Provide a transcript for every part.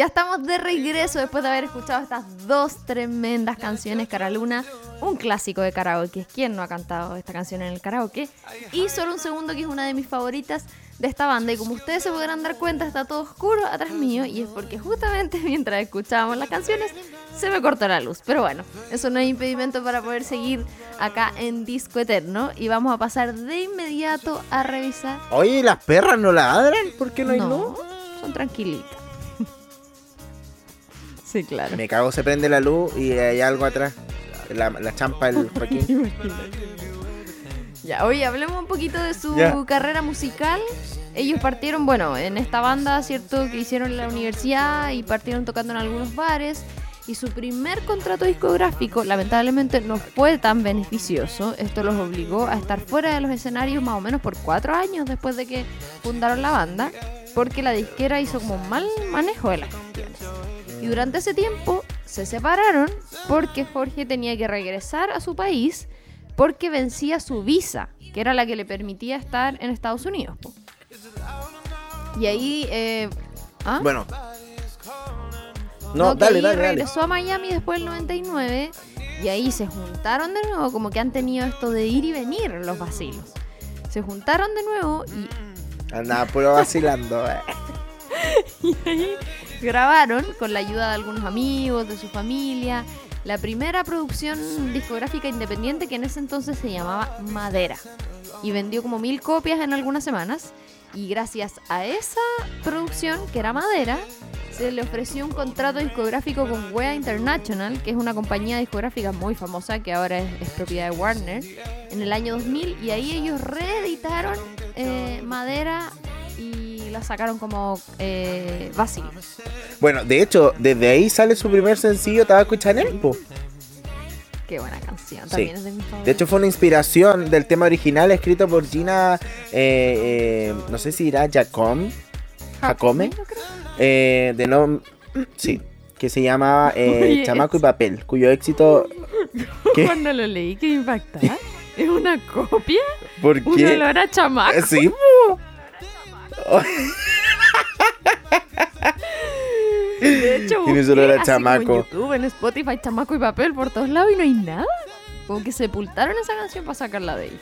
Ya estamos de regreso después de haber escuchado estas dos tremendas canciones, Cara Luna, un clásico de karaoke. ¿Quién no ha cantado esta canción en el karaoke? Y solo un segundo, que es una de mis favoritas de esta banda. Y como ustedes se podrán dar cuenta, está todo oscuro atrás mío. Y es porque justamente mientras escuchábamos las canciones, se me cortó la luz. Pero bueno, eso no es impedimento para poder seguir acá en Disco Eterno. Y vamos a pasar de inmediato a revisar. Oye, ¿las perras no ladran? ¿Por qué no hay luz? Son tranquilitas. Sí, claro. Me cago, se prende la luz y hay algo atrás. La, la champa del Joaquín. ya, oye, hablemos un poquito de su carrera musical. Ellos partieron, bueno, en esta banda, ¿cierto? Que hicieron en la universidad y partieron tocando en algunos bares. Y su primer contrato discográfico, lamentablemente, no fue tan beneficioso. Esto los obligó a estar fuera de los escenarios más o menos por cuatro años después de que fundaron la banda, porque la disquera hizo como mal manejo de las canciones. Y durante ese tiempo se separaron porque Jorge tenía que regresar a su país porque vencía su visa, que era la que le permitía estar en Estados Unidos. Y ahí... Eh, ¿ah? Bueno. No, dale, dale, regresó a Miami después del 99 y ahí se juntaron de nuevo, como que han tenido esto de ir y venir los vacilos. Se juntaron de nuevo y... Andaba puro vacilando, eh. y ahí grabaron con la ayuda de algunos amigos, de su familia, la primera producción discográfica independiente que en ese entonces se llamaba Madera. Y vendió como mil copias en algunas semanas. Y gracias a esa producción, que era Madera, se le ofreció un contrato discográfico con Wea International, que es una compañía discográfica muy famosa que ahora es, propiedad de Warner, en el año 2000. Y ahí ellos reeditaron eh, Madera la sacaron como eh, Bueno, de hecho, desde ahí sale su primer sencillo, Tabaco y Chanel, Qué buena canción, también es de mi De hecho, fue una inspiración del tema original escrito por Gina, eh, eh, no sé si dirá Jacome, Jacome, eh, de no, sí, que se llamaba Chamaco y Papel, cuyo éxito... Cuando lo leí, que impacta. ¿Es una copia? ¿Por qué? Un olor a chamaco. Sí, de hecho, Tiene solo era chamaco. en YouTube, en Spotify, chamaco y papel por todos lados y no hay nada. Como que sepultaron esa canción para sacarla de ahí.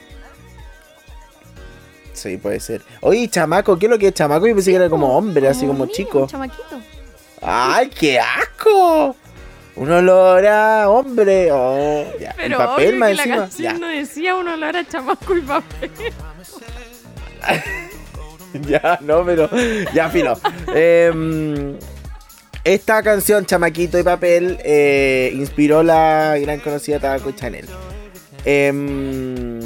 Sí, puede ser. Oye, chamaco, ¿qué es lo que es chamaco? Yo pensé que era como hombre, así como chico. chamaquito. ¡Ay, qué asco! Un olor a hombre. Oh, ya. Pero papel más la canción no decía un olor a chamaco y papel. ya, no, pero. Ya, filo. Em, esta canción, Chamaquito y Papel, eh, inspiró la gran conocida Tabaco Chanel. Em,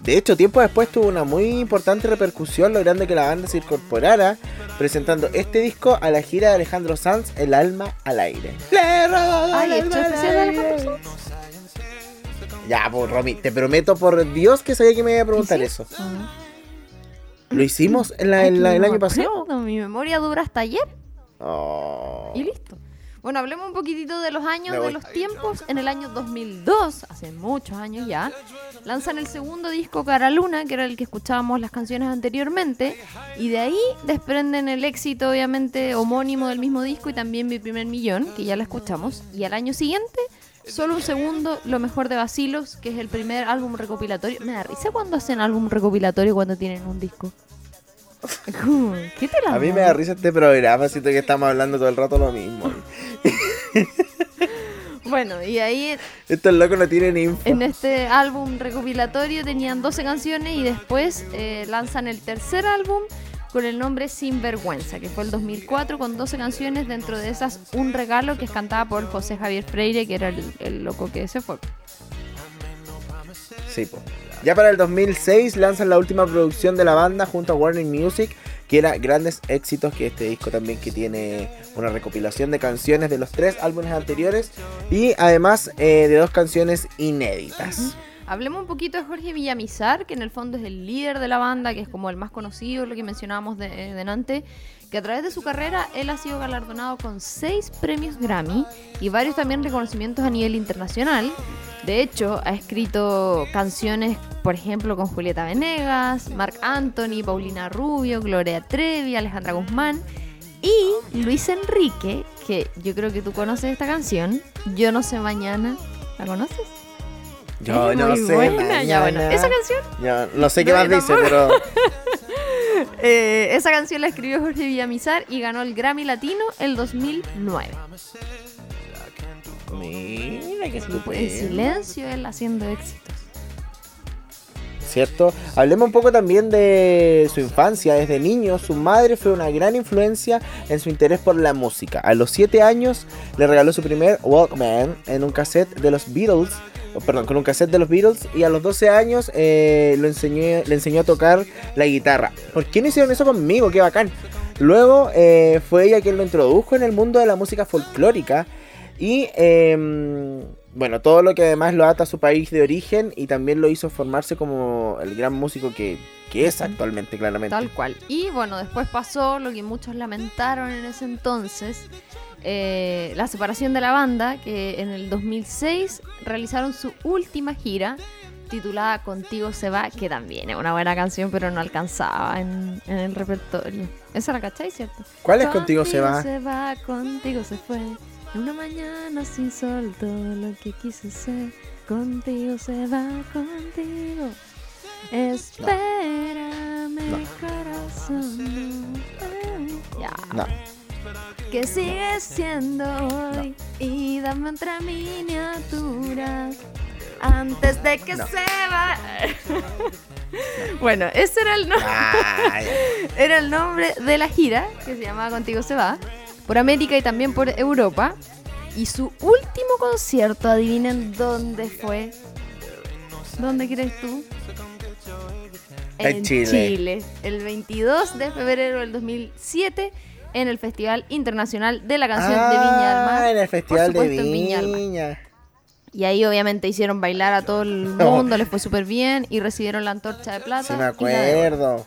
de hecho, tiempo después tuvo una muy importante repercusión, logrando que la banda se incorporara, presentando este disco a la gira de Alejandro Sanz, El alma al aire. Ya, pues Romy, te prometo por Dios que sabía que me iba a preguntar eso. ¿Lo hicimos en la, el año pasado? Mi memoria dura hasta ayer. Oh. Y listo. Bueno, hablemos un poquitito de los años, de los tiempos. En el año 2002, hace muchos años ya, lanzan el segundo disco Cara Luna, que era el que escuchábamos las canciones anteriormente. Y de ahí desprenden el éxito, obviamente, homónimo del mismo disco y también Mi Primer Millón, que ya la escuchamos. Y al año siguiente Solo un segundo, lo mejor de Basilos, que es el primer álbum recopilatorio. Me da risa cuando hacen álbum recopilatorio cuando tienen un disco. ¿Qué te la A mí me da risa este programa, siento que estamos hablando todo el rato lo mismo. bueno, y ahí... Estos locos no tienen info. En este álbum recopilatorio tenían 12 canciones y después eh, lanzan el tercer álbum con el nombre Sinvergüenza, que fue el 2004 con 12 canciones, dentro de esas Un Regalo, que es cantada por José Javier Freire, que era el, loco que se fue. Sí, pues. Ya para el 2006 lanzan la última producción de la banda junto a Warner Music, que era grandes éxitos, que este disco también que tiene una recopilación de canciones de los tres álbumes anteriores y además eh, de dos canciones inéditas. Hablemos un poquito de Jorge Villamizar, que en el fondo es el líder de la banda, que es como el más conocido, lo que mencionábamos de, eh, que a través de su carrera él ha sido galardonado con seis premios Grammy y varios también reconocimientos a nivel internacional. De hecho, ha escrito canciones, por ejemplo, con Julieta Venegas, Marc Anthony, Paulina Rubio, Gloria Trevi, Alejandra Guzmán Y Luis Enrique, que yo creo que tú conoces esta canción, Yo no sé mañana. ¿La conoces? Yo no sé. Buena. Ya, bueno, esa canción. Ya, no sé qué más dice, pero. eh, esa canción la escribió Jorge Villamizar y ganó el Grammy Latino el 2009. Mira que En silencio él haciendo éxitos. ¿Cierto? Hablemos un poco también de su infancia. Desde niño, su madre fue una gran influencia en su interés por la música. A los 7 años le regaló su primer Walkman en un cassette de los Beatles perdón, con un cassette de los Beatles y a los 12 años eh, lo enseñé, le enseñó a tocar la guitarra. ¿Por qué no hicieron eso conmigo? ¡Qué bacán! Luego eh, fue ella quien lo introdujo en el mundo de la música folclórica y em, bueno, todo lo que además lo ata a su país de origen y también lo hizo formarse como el gran músico que, que es actualmente, claramente. Tal cual. Y bueno, después pasó lo que muchos lamentaron en ese entonces, eh, la separación de la banda, que en el 2006 realizaron su última gira titulada Contigo se va, que también es una buena canción, pero no alcanzaba en, el repertorio. Esa la cacháis, ¿cierto? ¿Cuál es Contigo, se va? se va, contigo se fue. Una mañana sin sol, todo lo que quise ser. Contigo se va, contigo. Espérame, corazón. Ya. No que sigue siendo hoy y dame otra miniatura antes de que se va. bueno, ese era el nombre. era el nombre de la gira que se llamaba Contigo se va por América y también por Europa. Y su último concierto, adivinen dónde fue. ¿Dónde crees tú? En, Chile. Chile. El 22 de febrero del 2007 en el Festival Internacional de la Canción de Viña del Mar. Ah, en el Festival de Viña. Y ahí obviamente hicieron bailar a todo el mundo, les fue súper bien y recibieron la antorcha de plata. Sí, me acuerdo.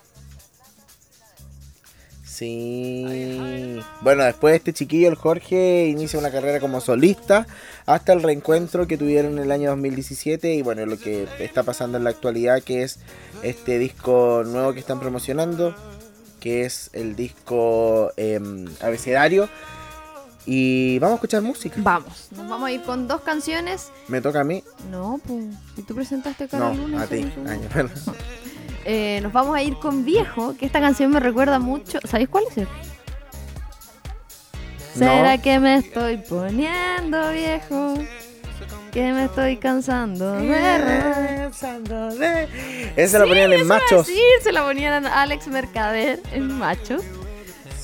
Sí. Bueno, después este chiquillo, el Jorge, inicia una carrera como solista hasta el reencuentro que tuvieron en el año 2017 y bueno, lo que está pasando en la actualidad que es este disco nuevo que están promocionando que es el disco eh, abecedario. Y vamos a escuchar música. Vamos, nos vamos a ir con dos canciones. ¿Me toca a mí? No, pues. ¿Y tú presentaste Cara no, A ti. eh, nos vamos a ir con Viejo, que esta canción me recuerda mucho. ¿Sabéis cuál es? ¿Será que me estoy poniendo viejo? Que me estoy cansando de Esa la ponían en Machos. Sí, se la ponían a Alex Mercader en Machos.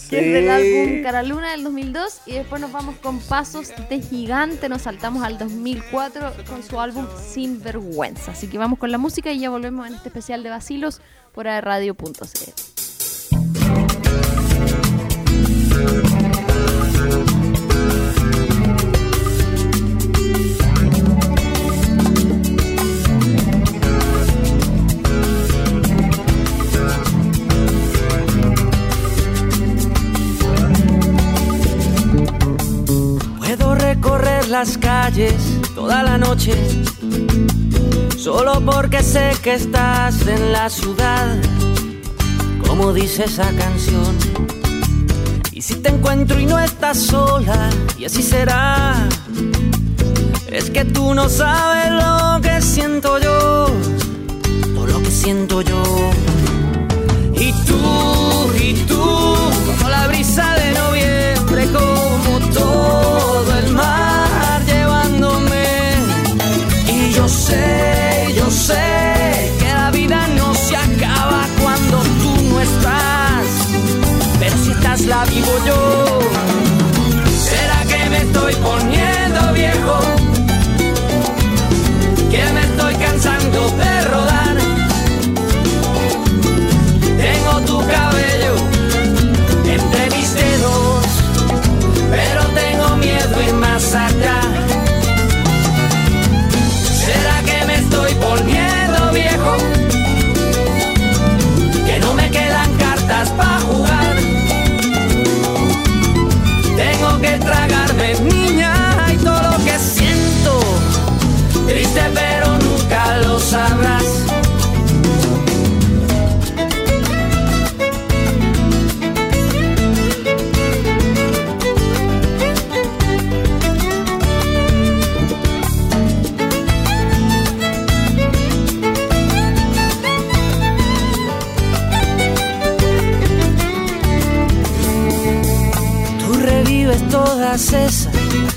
Que es del álbum Caraluna del 2002. Y después nos vamos con Pasos de Gigante. Nos saltamos al 2004 con su álbum Sin Vergüenza. Así que vamos con la música y ya volvemos en este especial de Basilos por radio.cl. las calles toda la noche, solo porque sé que estás en la ciudad, como dice esa canción. Y si te encuentro y no estás sola, y así será, es que tú no sabes lo que siento yo, o lo que siento yo. Y tú, y tú, como la brisa sé, que la vida no se acaba cuando tú no estás. Pero si estás la vivo yo. ¿Será que me estoy poniendo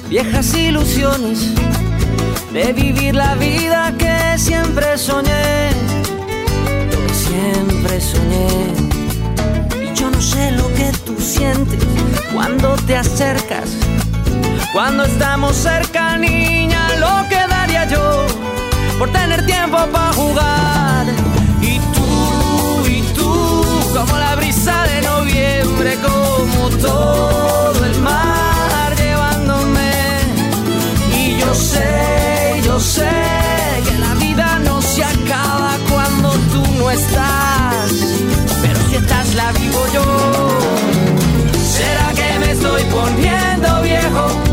viejas ilusiones de vivir la vida que siempre soñé, lo que siempre soñé. Y yo no sé lo que tú sientes cuando te acercas, cuando estamos cerca, niña, lo que daría yo por tener tiempo para jugar. Y tú, y tú, como la brisa de noviembre, como todo yo sé que la vida no se acaba cuando tú no estás. Pero si estás, la vivo yo. ¿Será que me estoy poniendo viejo?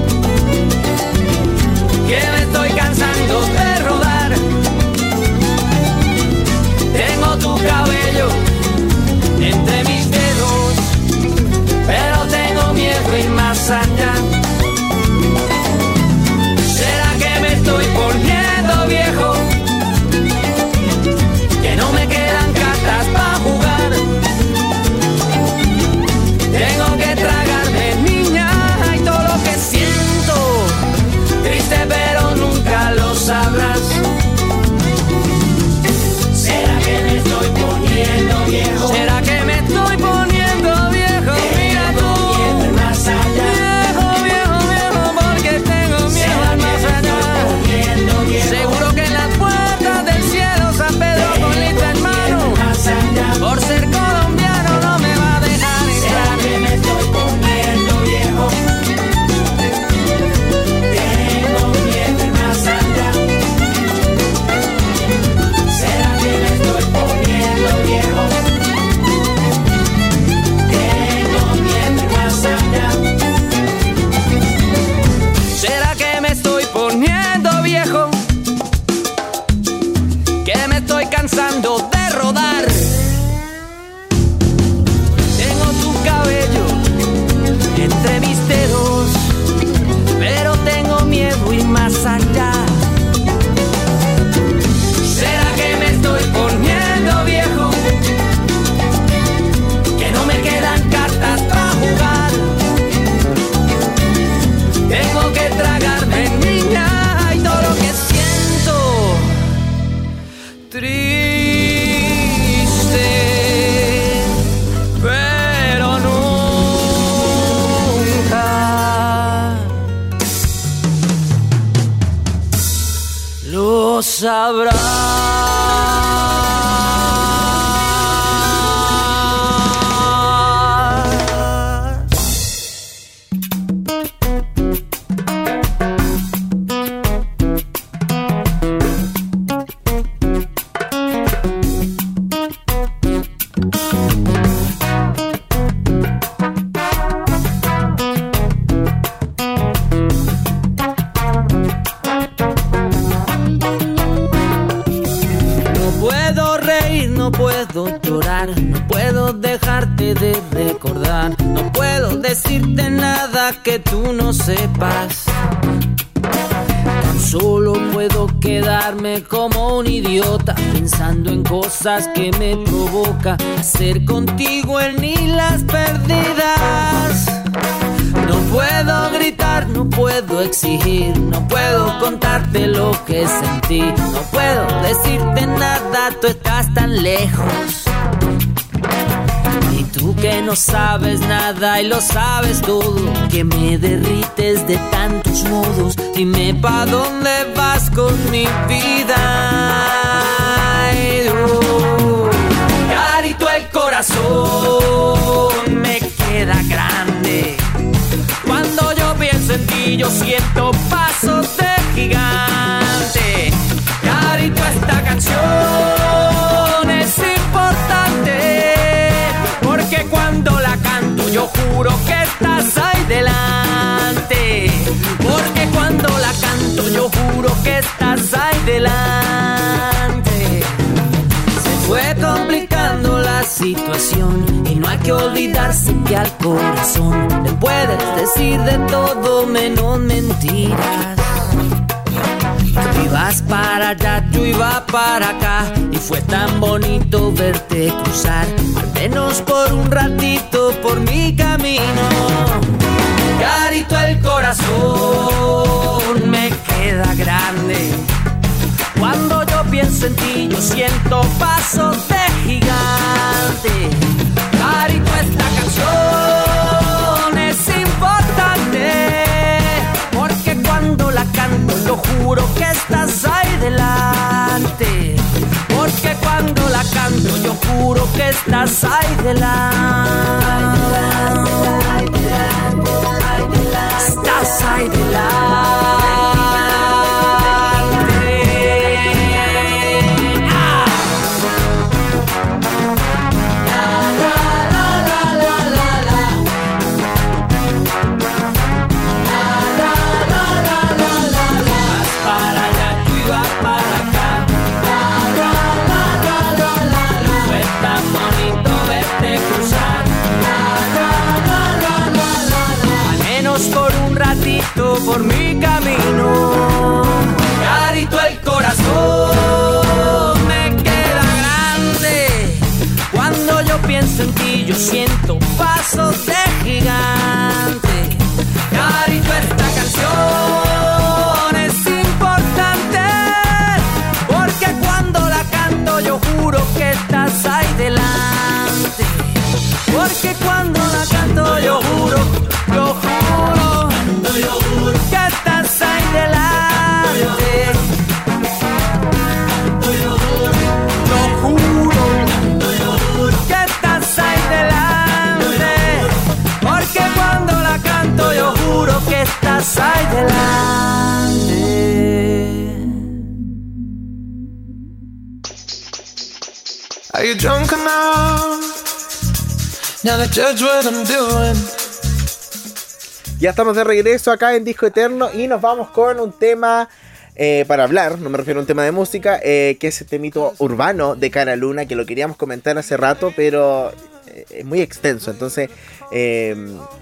Hacer contigo en ni las perdidas. No puedo gritar, no puedo exigir, no puedo contarte lo que sentí, no puedo decirte nada, tú estás tan lejos. Y tú que no sabes nada y lo sabes todo, que me derrites de tantos modos, dime pa' dónde vas con mi vida. Me queda grande. Cuando yo pienso en ti, yo siento pasos de gigante. Carito, esta canción es importante. Porque cuando la canto, yo juro que estás ahí delante. Porque cuando la canto, yo juro que estás ahí delante. situación y no hay que olvidarse que al corazón le puedes decir de todo menos mentiras. Tú ibas para allá, yo iba para acá y fue tan bonito verte cruzar, al menos por un ratito por mi camino. Carito el corazón me queda grande cuando pienso en ti, yo siento pasos de gigante. Carito, esta canción es importante. Porque cuando la canto, yo juro que estás ahí delante. Porque cuando la canto, yo juro que estás ahí delante. Estás ahí delante. Siento pasos de gigante. Carito, esta canción es importante. Porque cuando la canto, yo juro que estás ahí delante. Porque cuando Ya estamos de regreso acá en Disco Eterno y nos vamos con un tema eh, para hablar, no me refiero a un tema de música, eh, que es este mito urbano de Cara Luna, que lo queríamos comentar hace rato, pero es muy extenso. Entonces,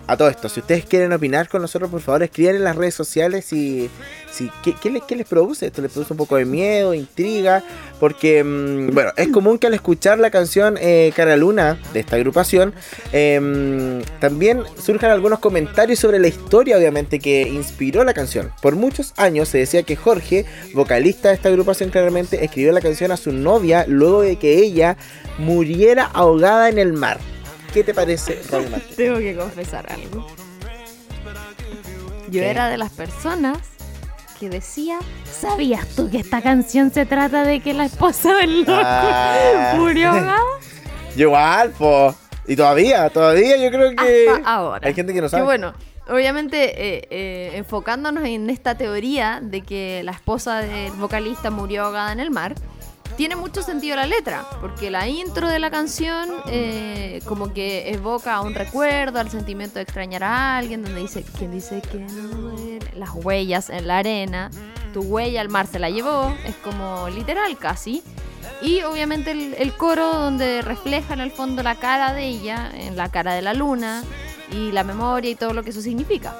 a todo esto, si ustedes quieren opinar con nosotros, por favor, escriban en las redes sociales y si, ¿qué, les, les, produce esto? ¿Les produce un poco de miedo, intriga? Porque, mm, bueno, es común que al escuchar la canción Cara Luna de esta agrupación, em, también surjan algunos comentarios sobre la historia, obviamente, que inspiró la canción. Por muchos años se decía que Jorge, vocalista de esta agrupación, claramente escribió la canción a su novia luego de que ella muriera ahogada en el mar. ¿Qué te parece, Tengo que confesar algo. Yo era de las personas que decía, ¿sabías tú que esta canción se trata de que la esposa del loco ah. murió ahogada? Igual, po. Y todavía, todavía yo creo que ahora. hay gente que no sabe. Que bueno, obviamente eh, eh, enfocándonos en esta teoría de que la esposa del vocalista murió ahogada en el mar, tiene mucho sentido la letra, porque la intro de la canción eh, como que evoca un recuerdo, al sentimiento de extrañar a alguien, donde dice, quien dice que no las huellas en la arena, tu huella al mar se la llevó, es como literal casi. Y obviamente el, coro donde refleja en el fondo la cara de ella, en la cara de la luna, y la memoria y todo lo que eso significa.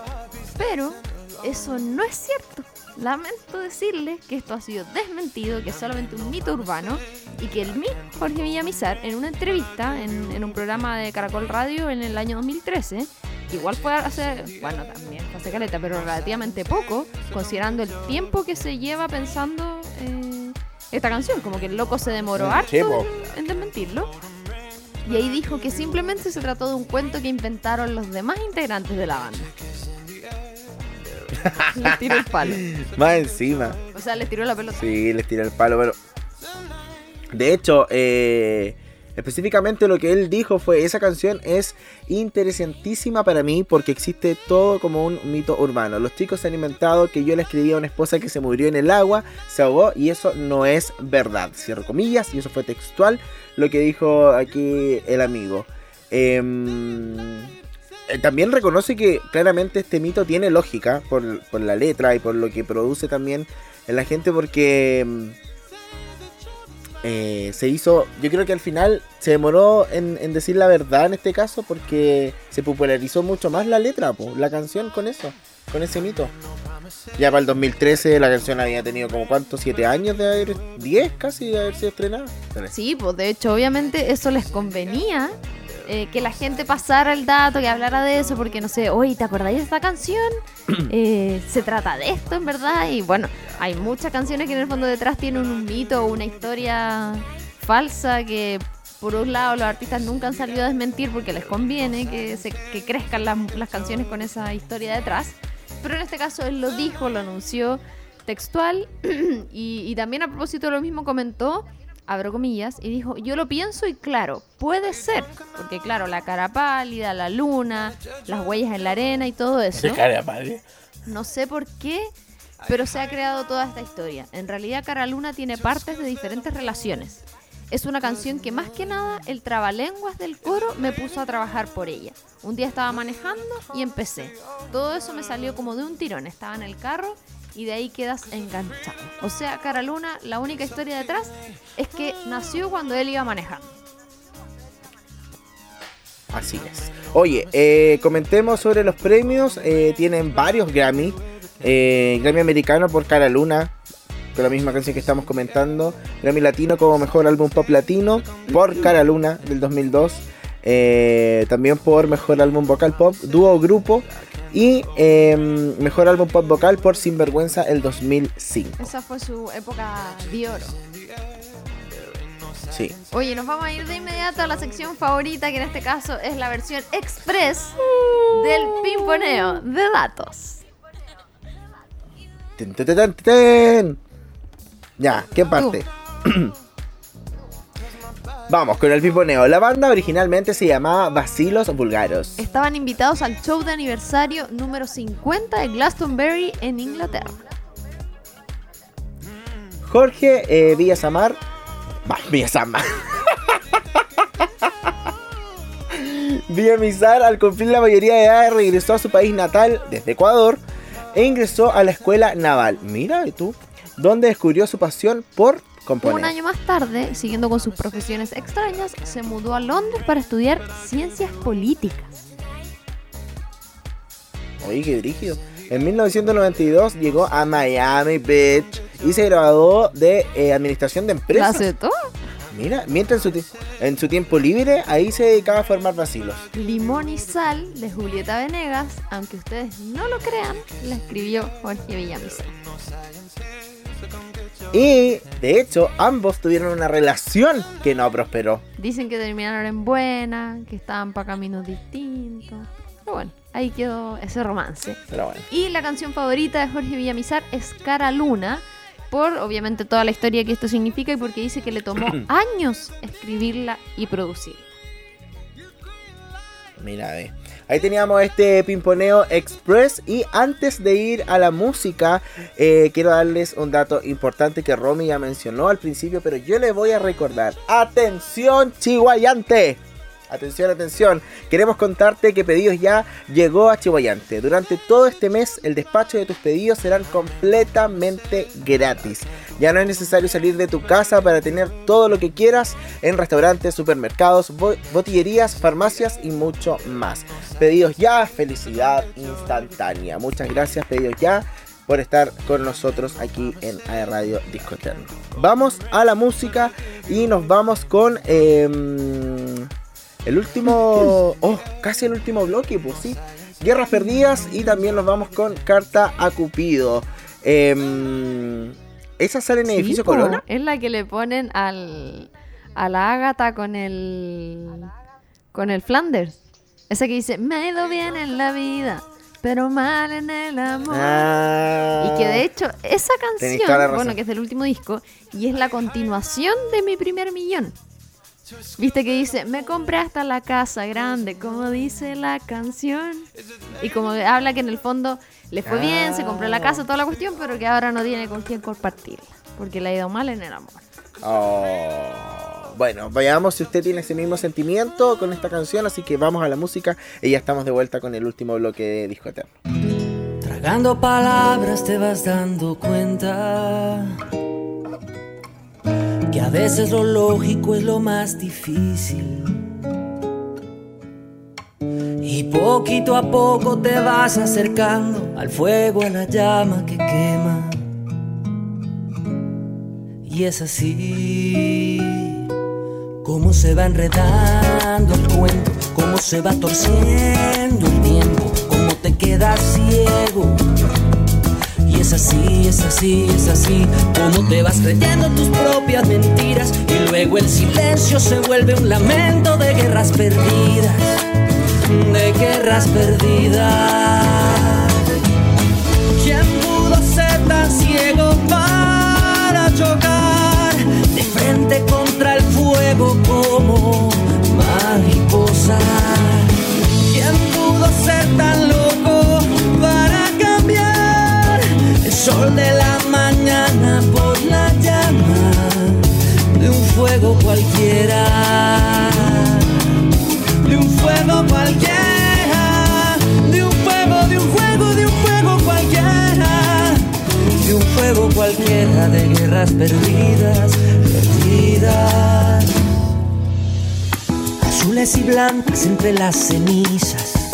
Pero eso no es cierto. Lamento decirles que esto ha sido desmentido, que es solamente un mito urbano y que el mismo Jorge Villamizar, en una entrevista en, un programa de Caracol Radio en el año 2013, igual fue hace, bueno, también hace caleta, pero relativamente poco, considerando el tiempo que se lleva pensando eh, esta canción, como que el loco se demoró harto en desmentirlo. Y ahí dijo que simplemente se trató de un cuento que inventaron los demás integrantes de la banda. les tiró el palo. Más encima. O sea, les tiró la pelota. Sí, les tiró el palo, pero. De hecho, eh, específicamente lo que él dijo fue: esa canción es interesantísima para mí porque existe todo como un mito urbano. Los chicos se han inventado que yo le escribí a una esposa que se murió en el agua, se ahogó y eso no es verdad. Cierro comillas, y eso fue textual lo que dijo aquí el amigo. Eh, también reconoce que claramente este mito tiene lógica por, la letra y por lo que produce también en la gente porque mm, eh, se hizo, yo creo que al final se demoró en, decir la verdad en este caso porque se popularizó mucho más la letra, la canción con eso, con ese mito. Ya para el 2013 la canción había tenido como cuántos, siete años de haber, diez casi de haber sido estrenada. Sí, pues de hecho obviamente eso les convenía eh, que la gente pasara el dato, que hablara de eso, porque no sé, oye, ¿te acordáis de esta canción? Eh, se trata de esto, en verdad. Y bueno, hay muchas canciones que en el fondo detrás tienen un mito o una historia falsa que por un lado los artistas nunca han salido a desmentir porque les conviene que, se, que crezcan las, las canciones con esa historia detrás. Pero en este caso él lo dijo, lo anunció textual y, y también a propósito de lo mismo comentó abro comillas, y dijo, yo lo pienso y claro, puede ser, porque claro, la cara pálida, la luna, las huellas en la arena y todo eso. cara pálida? No sé por qué, pero se ha creado toda esta historia. En realidad Cara Luna tiene partes de diferentes relaciones. Es una canción que más que nada el trabalenguas del coro me puso a trabajar por ella. Un día estaba manejando y empecé. Todo eso me salió como de un tirón. Estaba en el carro y de ahí quedas enganchado. O sea, Cara Luna, la única historia detrás es que nació cuando él iba manejando. Así es. Oye, eh, comentemos sobre los premios. Eh, tienen varios Grammy. Eh, Grammy americano por Cara Luna, con la misma canción que estamos comentando. Grammy latino como mejor álbum pop latino por Cara Luna del 2002. También por mejor álbum vocal pop, dúo grupo y em, mejor álbum pop vocal por Sinvergüenza el 2005. Esa fue su época de oro. Sí. Oye, nos vamos a ir de inmediato a la sección favorita, que en este caso es la versión express del pimponeo de datos. ya, ¿qué parte? Vamos con el piponeo. La banda originalmente se llamaba Vacilos Vulgaros. Estaban invitados al show de aniversario número 50 de Glastonbury en Inglaterra. Jorge eh, Villasamar. Bah, Villasamar. Villamizar, al cumplir la mayoría de edad, regresó a su país natal desde Ecuador e ingresó a la escuela naval. Mira tú, donde descubrió su pasión por un año más tarde, siguiendo con sus profesiones extrañas, se mudó a Londres para estudiar ciencias políticas. Oye, qué brígido. En 1992 llegó a Miami Beach y se graduó de eh, Administración de Empresas. ¿Hace todo? Mira, mientras en su, en su, tiempo libre, ahí se dedicaba a formar vacilos. Limón y Sal de Julieta Venegas, aunque ustedes no lo crean, la escribió Jorge Villamizar. Y de hecho, ambos tuvieron una relación que no prosperó. Dicen que terminaron en buena, que estaban para caminos distintos. Pero bueno, ahí quedó ese romance. Pero bueno. Y la canción favorita de Jorge Villamizar es Cara Luna, por obviamente toda la historia que esto significa y porque dice que le tomó años escribirla y producirla. Mira, ve. Ahí teníamos este pimponeo express y antes de ir a la música eh, quiero darles un dato importante que Romy ya mencionó al principio pero yo le voy a recordar. Atención chihuayante. Atención, atención. Queremos contarte que Pedidos Ya llegó a Chihuayante. Durante todo este mes, el despacho de tus pedidos serán completamente gratis. Ya no es necesario salir de tu casa para tener todo lo que quieras en restaurantes, supermercados, botillerías, farmacias y mucho más. Pedidos Ya, felicidad instantánea. Muchas gracias, Pedidos Ya por estar con nosotros aquí en AE Radio Disco. Vamos a la música y nos vamos con... Em, el último. Oh, casi el último bloque, pues sí. Guerras perdidas y también nos vamos con Carta a Cupido. Eh, ¿Esa sale en Edificio Corona? Es la que le ponen al, a la Ágata con el. con el Flanders. Esa que dice: Me ha ido bien en la vida, pero mal en el amor. Ah. y que de hecho, esa canción, bueno, que es del último disco, y es la continuación de mi primer millón. Viste que dice, me compré hasta la casa grande, como dice la canción. Y como habla que en el fondo le fue bien, se compró la casa, toda la cuestión, pero que ahora no tiene con quién compartirla, porque le ha ido mal en el amor. Oh. Bueno, vayamos si usted tiene ese mismo sentimiento con esta canción, así que vamos a la música y ya estamos de vuelta con el último bloque de Disco Eterno. Tragando palabras te vas dando cuenta que a veces lo lógico es lo más difícil. Y poquito a poco te vas acercando al fuego, a la llama que quema. Y es así Cómo se va enredando el cuento, cómo se va torciendo el tiempo, cómo te quedas ciego. Es así, es así, es así, como te vas creyendo tus propias mentiras y luego el silencio se vuelve un lamento de guerras perdidas, de guerras perdidas. ¿Quién pudo ser tan ciego para chocar de frente contra el fuego como mariposa? ¿Quién pudo ser tan loco para cambiar sol de la mañana por la llama de un fuego cualquiera? De un fuego cualquiera, de un fuego, de un fuego, de un fuego cualquiera, de un fuego cualquiera de guerras perdidas, perdidas. Azules y blancas entre las cenizas.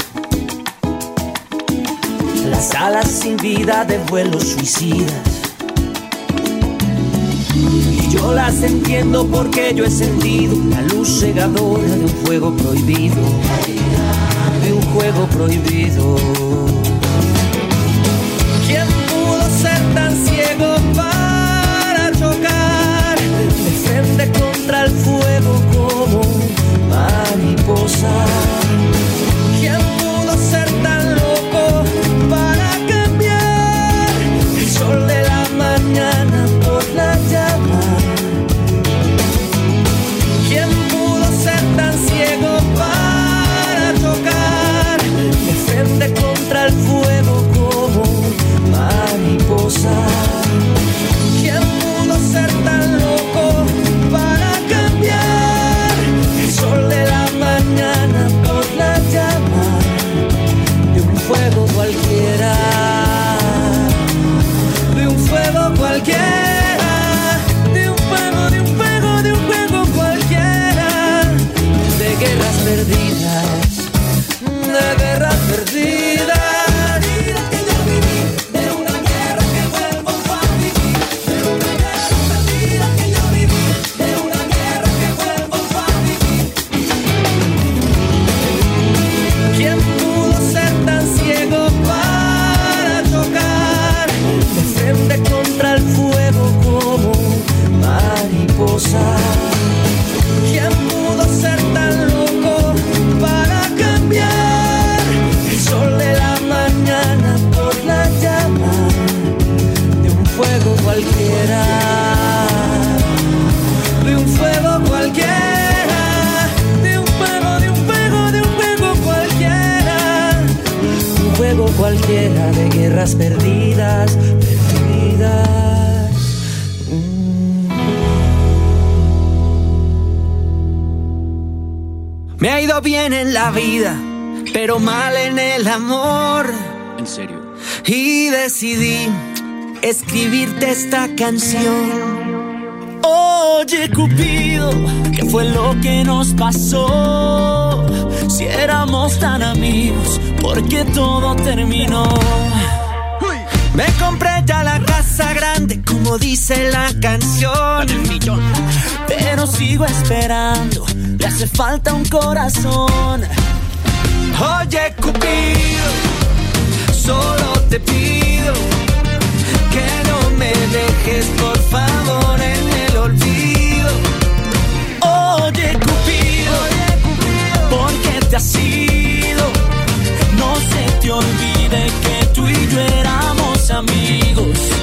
Las alas sin vida de vuelos suicidas. Y yo las entiendo porque yo he sentido la luz cegadora de un fuego prohibido. De un juego prohibido. ¿Quién pudo ser tan ciego para chocar de frente contra el fuego como mariposa? Bien en la vida, pero mal en el amor. En serio. Y decidí escribirte esta canción. Oye, Cupido, ¿qué fue lo que nos pasó? Si éramos tan amigos, ¿por qué todo terminó? Me compré ya la casa grande, como dice la canción. Pero sigo esperando, le hace falta un corazón. Oye, Cupido, solo te pido que no me dejes, por favor, en el olvido. Oye, Cupido, ¿por qué te has ido? No se te olvide que tú y yo éramos amigos.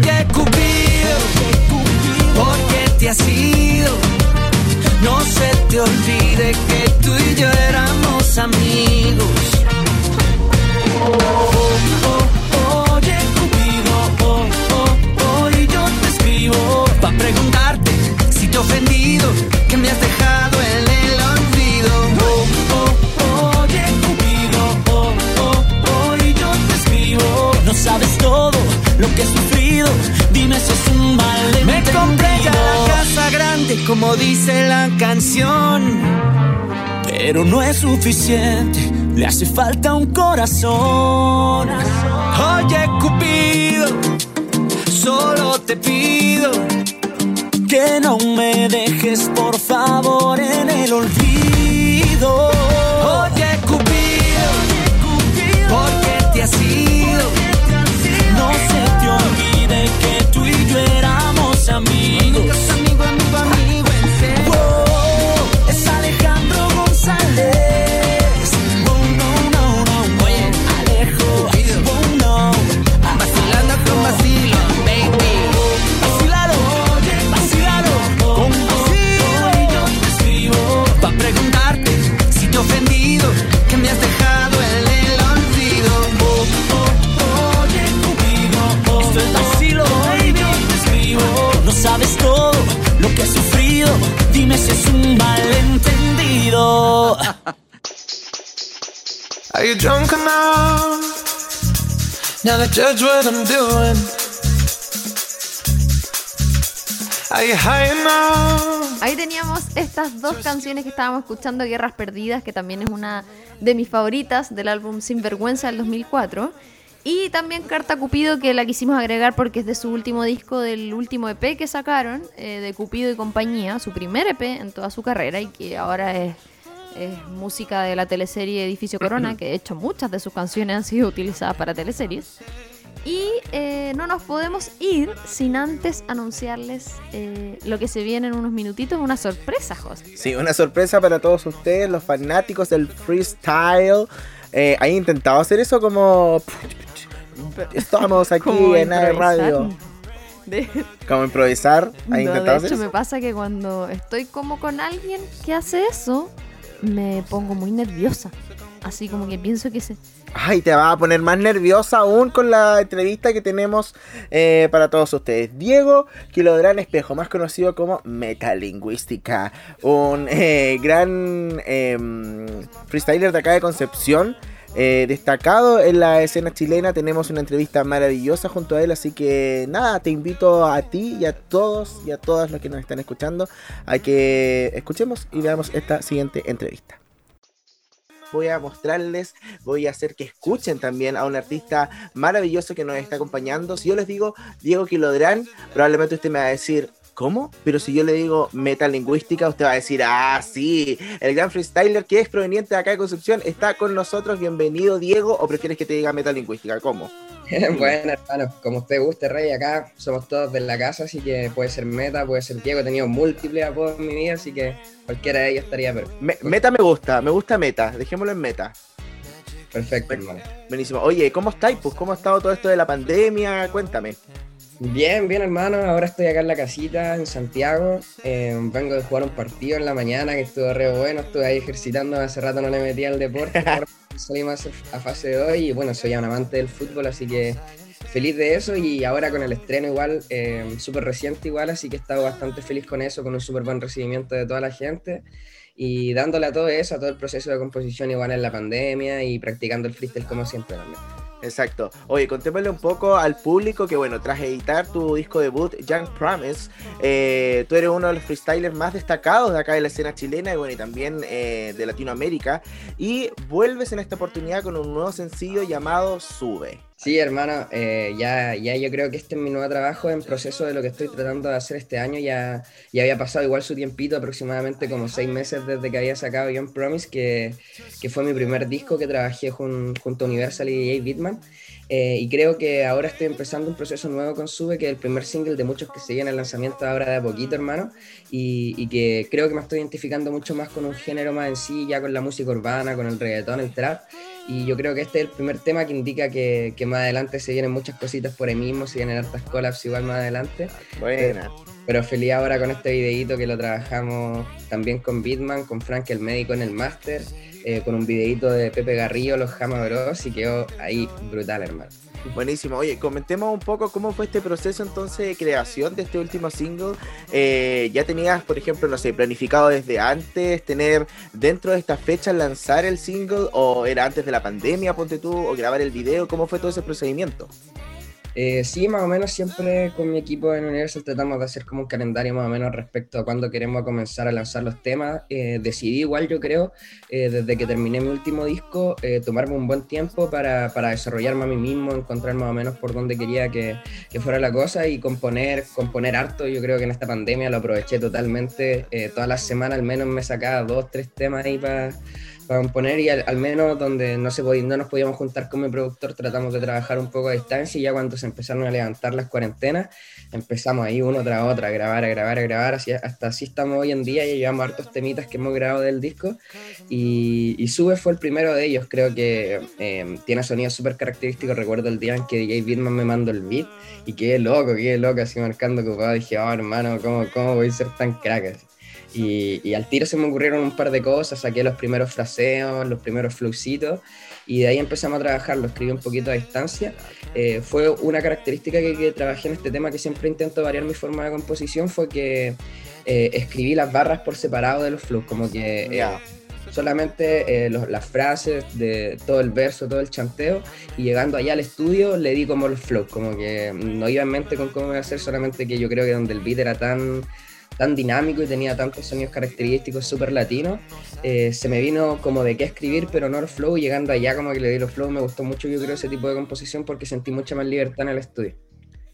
Oye, Cupido, porque te has ido. No se te olvide que tú y yo éramos amigos. Oh, oh, oye, Cupido, oh, oh, oh, y yo te escribo para preguntarte si te he ofendido, que me has dejado como dice la canción. Pero no es suficiente, le hace falta un corazón. Oye, Cupido, solo te pido que no me dejes, por favor, en el olvido. Ahí teníamos estas dos canciones que estábamos escuchando, Guerras Perdidas, que también es una de mis favoritas del álbum Sinvergüenza del 2004. Y también Carta Cupido, que la quisimos agregar porque es de su último disco, del último EP que sacaron, eh, de Cupido y compañía, su primer EP en toda su carrera y que ahora es es música de la teleserie Edificio Corona, que de hecho muchas de sus canciones han sido utilizadas para teleseries. Y eh, no nos podemos ir sin antes anunciarles eh, lo que se viene en unos minutitos, una sorpresa, José. Sí, una sorpresa para todos ustedes, los fanáticos del freestyle. Eh, ¿Han intentado hacer eso como... Estamos aquí en la radio. Como improvisar. ¿Han intentado de hecho, me pasa que cuando estoy como con alguien que hace eso, me pongo muy nerviosa. Así como que pienso que se... Ay, te va a poner más nerviosa aún con la entrevista que tenemos eh, para todos ustedes. Diego Kilodrán Espejo, más conocido como Metalingüística. Un eh, gran em, freestyler de acá de Concepción. Eh, destacado en la escena chilena. Tenemos una entrevista maravillosa junto a él, así que nada, te invito a ti y a todos y a todas los que nos están escuchando a que escuchemos y veamos esta siguiente entrevista voy a mostrarles, voy a hacer que escuchen también a un artista maravilloso que nos está acompañando. Si yo les digo Diego Kilodrán, probablemente usted me va a decir, ¿Cómo? Pero si yo le digo metalingüística, usted va a decir, ah, sí, el gran freestyler que es proveniente de acá de Concepción está con nosotros. Bienvenido, Diego, o prefieres que te diga metalingüística? ¿Cómo? bueno, hermano, como usted guste, Rey, acá somos todos de la casa, así que puede ser Meta, puede ser Diego. He tenido múltiples apodos en mi vida, así que cualquiera de ellos estaría perfecto. meta me gusta, me gusta Meta, dejémoslo en Meta. Perfecto, hermano. Buenísimo. Oye, ¿cómo estáis? Pues, ¿cómo ha estado todo esto de la pandemia? Cuéntame. Bien, bien hermano, ahora estoy acá en la casita en Santiago, eh, vengo de jugar un partido en la mañana que estuvo re bueno, estuve ahí ejercitando, hace rato no le metí al deporte, salimos a fase 2 y bueno, soy un amante del fútbol, así que feliz de eso. Y ahora con el estreno igual, eh, súper reciente igual, así que he estado bastante feliz con eso, con un súper buen recibimiento de toda la gente. Y dándole a todo eso, a todo el proceso de composición igual en la pandemia y practicando el freestyle como siempre también. Exacto. Oye, contémosle un poco al público que, bueno, tras editar tu disco debut, Young Promise, eh, tú eres uno de los freestylers más destacados de acá de la escena chilena y, bueno, y también eh, de Latinoamérica. Y vuelves en esta oportunidad con un nuevo sencillo llamado Sube. Sí, hermano, eh, ya, ya yo creo que este es mi nuevo trabajo en proceso de lo que estoy tratando de hacer este año. Ya, ya había pasado igual su tiempito, aproximadamente como seis meses desde que había sacado Young Promise, que, que fue mi primer disco que trabajé junto a Universal y DJ Bitman. Eh, y creo que ahora estoy empezando un proceso nuevo con Sube, que es el primer single de muchos que siguen el lanzamiento ahora de a poquito, hermano. Y, y, que creo que me estoy identificando mucho más con un género más en sí, ya con la música urbana, con el reggaetón, el trap. Y yo creo que este es el primer tema que indica que, que más adelante se vienen muchas cositas por ahí mismo, se vienen hartas collabs igual más adelante. Buena. Pero, feliz ahora con este videito que lo trabajamos también con Bitman, con Frank el médico en el máster. Eh, con un videito de Pepe Garrillo, los Jama Bros, y quedó ahí brutal, hermano. Buenísimo. Oye, comentemos un poco cómo fue este proceso entonces de creación de este último single. Eh, ¿Ya tenías, por ejemplo, no sé, planificado desde antes tener dentro de esta fecha lanzar el single o era antes de la pandemia, ponte tú, o grabar el video? ¿Cómo fue todo ese procedimiento? Eh, sí, más o menos siempre con mi equipo en Universal tratamos de hacer como un calendario más o menos respecto a cuándo queremos comenzar a lanzar los temas. Eh, decidí igual, yo creo, eh, desde que terminé mi último disco, tomarme un buen tiempo para, para, desarrollarme a mí mismo, encontrar más o menos por dónde quería que, que, fuera la cosa y componer, componer harto. Yo creo que en esta pandemia lo aproveché totalmente. todas las semanas al menos me sacaba dos, tres temas ahí para para componer y al, menos donde no, se podía, no nos podíamos juntar con mi productor tratamos de trabajar un poco a distancia y ya cuando se empezaron a levantar las cuarentenas empezamos ahí uno tras otro a grabar, a grabar, a grabar, así, hasta así estamos hoy en día y llevamos hartos temitas que hemos grabado del disco y, Sube fue el primero de ellos, creo que eh, tiene sonido súper característico, recuerdo el día en que DJ Bitman me mandó el beat y qué loco, qué loco, así marcando ocupado, dije, oh hermano, ¿cómo, cómo voy a ser tan crack? Y, al tiro se me ocurrieron un par de cosas, saqué los primeros fraseos, los primeros fluxitos, y de ahí empezamos a trabajar, lo escribí un poquito a distancia. Eh, fue una característica que, trabajé en este tema, que siempre intento variar mi forma de composición, fue que eh, escribí las barras por separado de los flux, como que... Eh, solamente las frases de todo el verso, todo el chanteo, y llegando allá al estudio le di como los flows, como que no iba en mente con cómo iba a ser, solamente que yo creo que donde el beat era tan tan dinámico y tenía tantos sonidos característicos súper latinos, eh, se me vino como de qué escribir, pero no flow, llegando allá como que le di los flow, me gustó mucho yo creo ese tipo de composición porque sentí mucha más libertad en el estudio.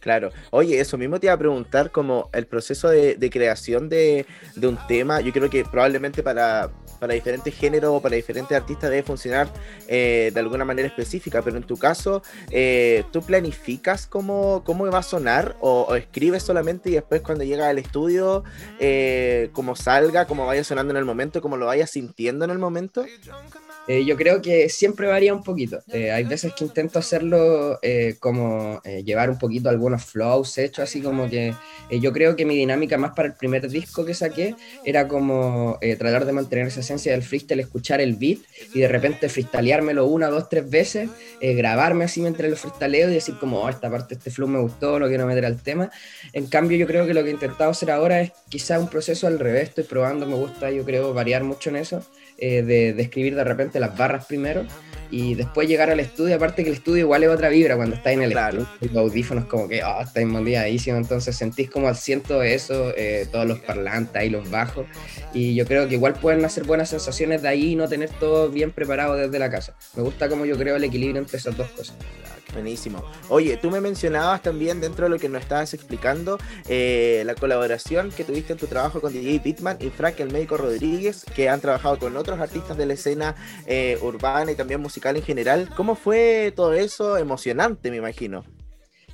Claro. Oye, eso mismo te iba a preguntar como el proceso de, creación de, un tema. Yo creo que probablemente para, diferentes géneros o para diferentes artistas debe funcionar eh, de alguna manera específica, pero en tu caso, eh, ¿tú planificas cómo, cómo va a sonar o, escribes solamente y después cuando llega al estudio, eh, cómo salga, cómo vaya sonando en el momento, cómo lo vayas sintiendo en el momento? Eh, yo creo que siempre varía un poquito. Eh, hay veces que intento hacerlo eh, como llevar un poquito algunos flows hechos, así como que yo creo que mi dinámica más para el primer disco que saqué era como tratar de mantener esa esencia del freestyle, escuchar el beat y de repente freestyleármelo una, dos, tres veces, grabarme así mientras lo freestyleo y decir como, oh, esta parte, este flow me gustó, lo quiero meter al tema. En cambio, yo creo que lo que he intentado hacer ahora es quizá un proceso al revés, estoy probando, me gusta, yo creo, variar mucho en eso eh, de, escribir de repente las barras primero y después llegar al estudio, aparte que el estudio igual es otra vibra cuando está en el claro. los audífonos como que oh, está entonces sentís como asiento eso, eh, todos los parlantes y los bajos, y yo creo que igual pueden hacer buenas sensaciones de ahí y no tener todo bien preparado desde la casa. Me gusta como yo creo el equilibrio entre esas dos cosas. Buenísimo. Oye, tú me mencionabas también dentro de lo que nos estabas explicando eh, la colaboración que tuviste en tu trabajo con DJ Pitman y Frank el Médico Rodríguez, que han trabajado con otros artistas de la escena eh, urbana y también musical en general. ¿Cómo fue todo eso? Emocionante, me imagino.